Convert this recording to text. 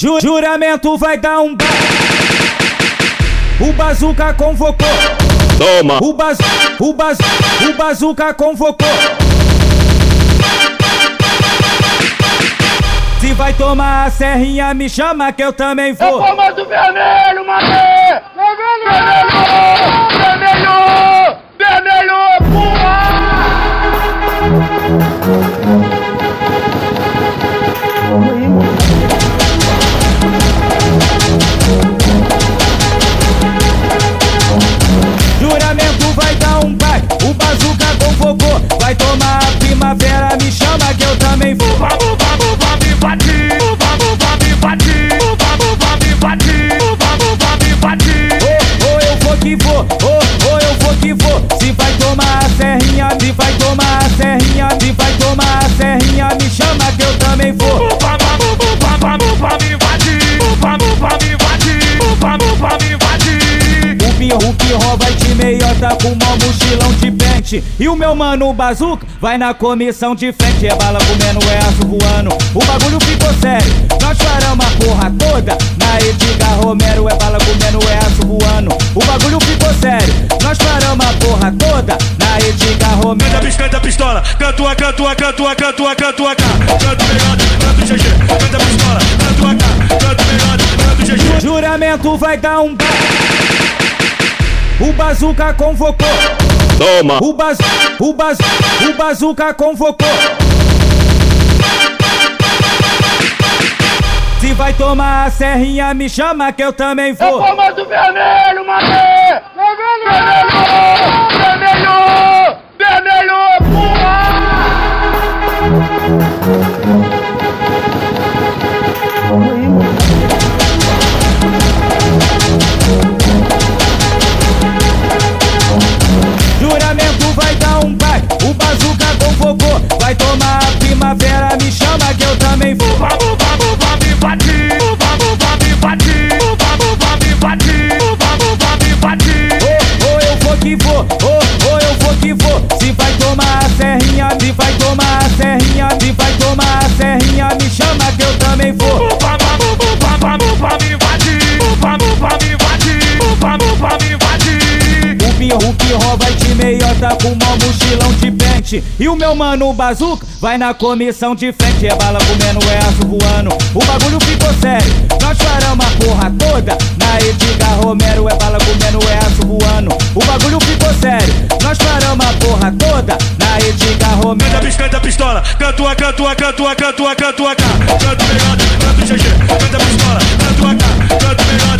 Ju juramento vai dar um ba... O bazuca convocou. Toma. O baz... o baz... o bazuca convocou. Se vai tomar a serrinha, me chama que eu também vou. Eu comando vermelho, mané! Vermelho! Que rouba de meiota com mó mochilão de pente. E o meu mano bazuca vai na comissão de frente. É bala comendo, é aço voando. O bagulho ficou sério. Nós faramos a porra toda na Edgar Romero. É bala comendo, é aço voando. O bagulho ficou sério. Nós faramos a porra toda na Edgar Romero. Canta, piscanta, pistola, canto a, canto a, canto a, canto a, canto a, canto melhor, canto GG, canta pistola, canto a, canto melhor, canto GG. Juramento vai dar um. O bazuca convocou. Toma. O baz... o baz... o bazuca convocou. Se vai tomar a serrinha, me chama que eu também vou. comando vermelho, mané! Vermelho! Me chama que eu também vou. Vamos, vamos, vamos invadir! Vamos, vamos invadir! Vamos, vamos invadir! Vamos, vamos invadir! Ou, ou eu vou que vou, ou, ou eu vou que vou. Se vai tomar a serrinha, se vai tomar a serrinha, se vai tomar a serrinha, me chama que eu também vou. frente. E o meu mano, o bazuca, vai na comissão de frente. É bala comendo, é aço voando. O bagulho ficou sério. Nós choramos a porra toda. Na Edgar Romero, é bala comendo, é aço voando. O bagulho ficou sério. Nós paramos a porra toda. Na Edgar Romero. Canta biscanta pistola. Canto a, canto a, canto a, canto a, canto a, canto a, canto a, canto a, canto a, canto a, canto a, canto